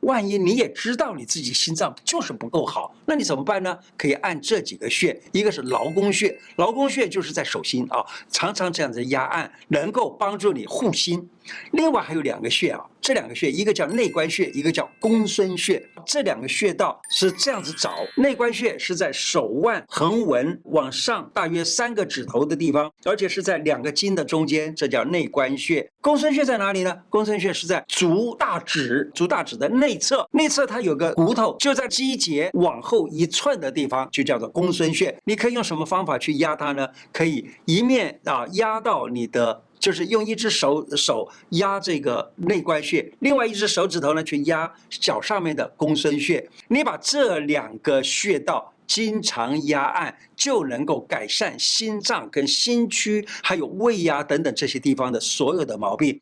万一你也知道你自己心脏就是不够好，那你怎么办呢？可以按这几个穴，一个是劳宫穴，劳宫穴就是在手心啊，常常这样子压按，能够帮助你护心。另外还有两个穴啊，这两个穴，一个叫内关穴，一个叫公孙穴。这两个穴道是这样子找，内关穴是在手腕横纹往上大约三个指头的地方，而且是在两个筋的中间，这叫内关穴。公孙穴在哪里呢？公孙穴是在足大指，足大指的内侧，内侧它有个骨头，就在肌节往后一寸的地方，就叫做公孙穴。你可以用什么方法去压它呢？可以一面啊压到你的。就是用一只手手压这个内关穴，另外一只手指头呢去压脚上面的公孙穴。你把这两个穴道经常压按，就能够改善心脏跟心区还有胃呀等等这些地方的所有的毛病。